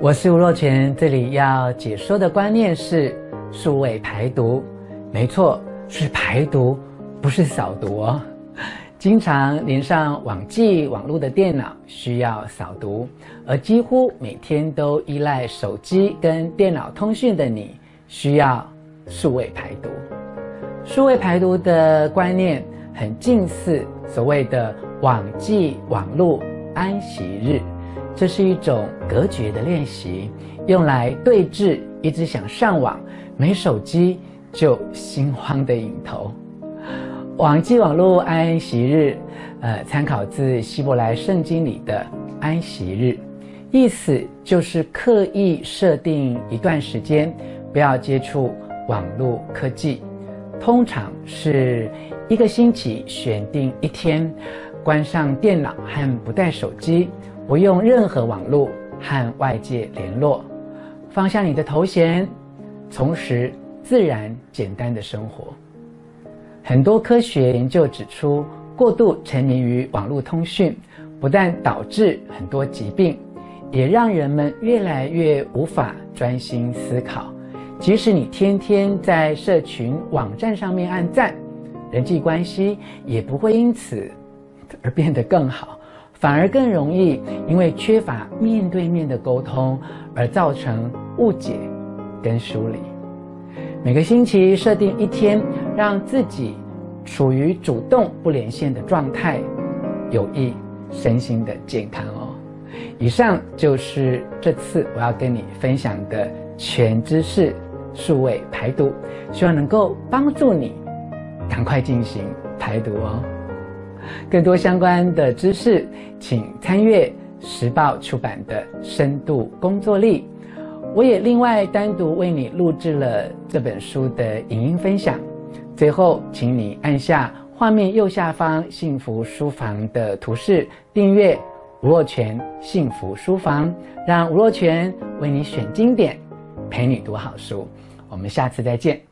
我是吴若权，这里要解说的观念是数位排毒，没错，是排毒，不是扫毒哦。经常连上网际网络的电脑需要扫毒，而几乎每天都依赖手机跟电脑通讯的你，需要数位排毒。数位排毒的观念很近似所谓的网际网络安息日，这是一种隔绝的练习，用来对峙一直想上网、没手机就心慌的瘾头。网际网络安息日，呃，参考自希伯来圣经里的安息日，意思就是刻意设定一段时间，不要接触网络科技。通常是一个星期选定一天，关上电脑和不带手机，不用任何网络和外界联络，放下你的头衔，重拾自然简单的生活。很多科学研究指出，过度沉迷于网络通讯，不但导致很多疾病，也让人们越来越无法专心思考。即使你天天在社群网站上面按赞，人际关系也不会因此而变得更好，反而更容易因为缺乏面对面的沟通而造成误解跟疏离。每个星期设定一天，让自己处于主动不连线的状态，有益身心的健康哦。以上就是这次我要跟你分享的全知识数位排毒，希望能够帮助你赶快进行排毒哦。更多相关的知识，请参阅时报出版的《深度工作力》。我也另外单独为你录制了这本书的影音分享。最后，请你按下画面右下方“幸福书房”的图示，订阅吴若权幸福书房，让吴若权为你选经典，陪你读好书。我们下次再见。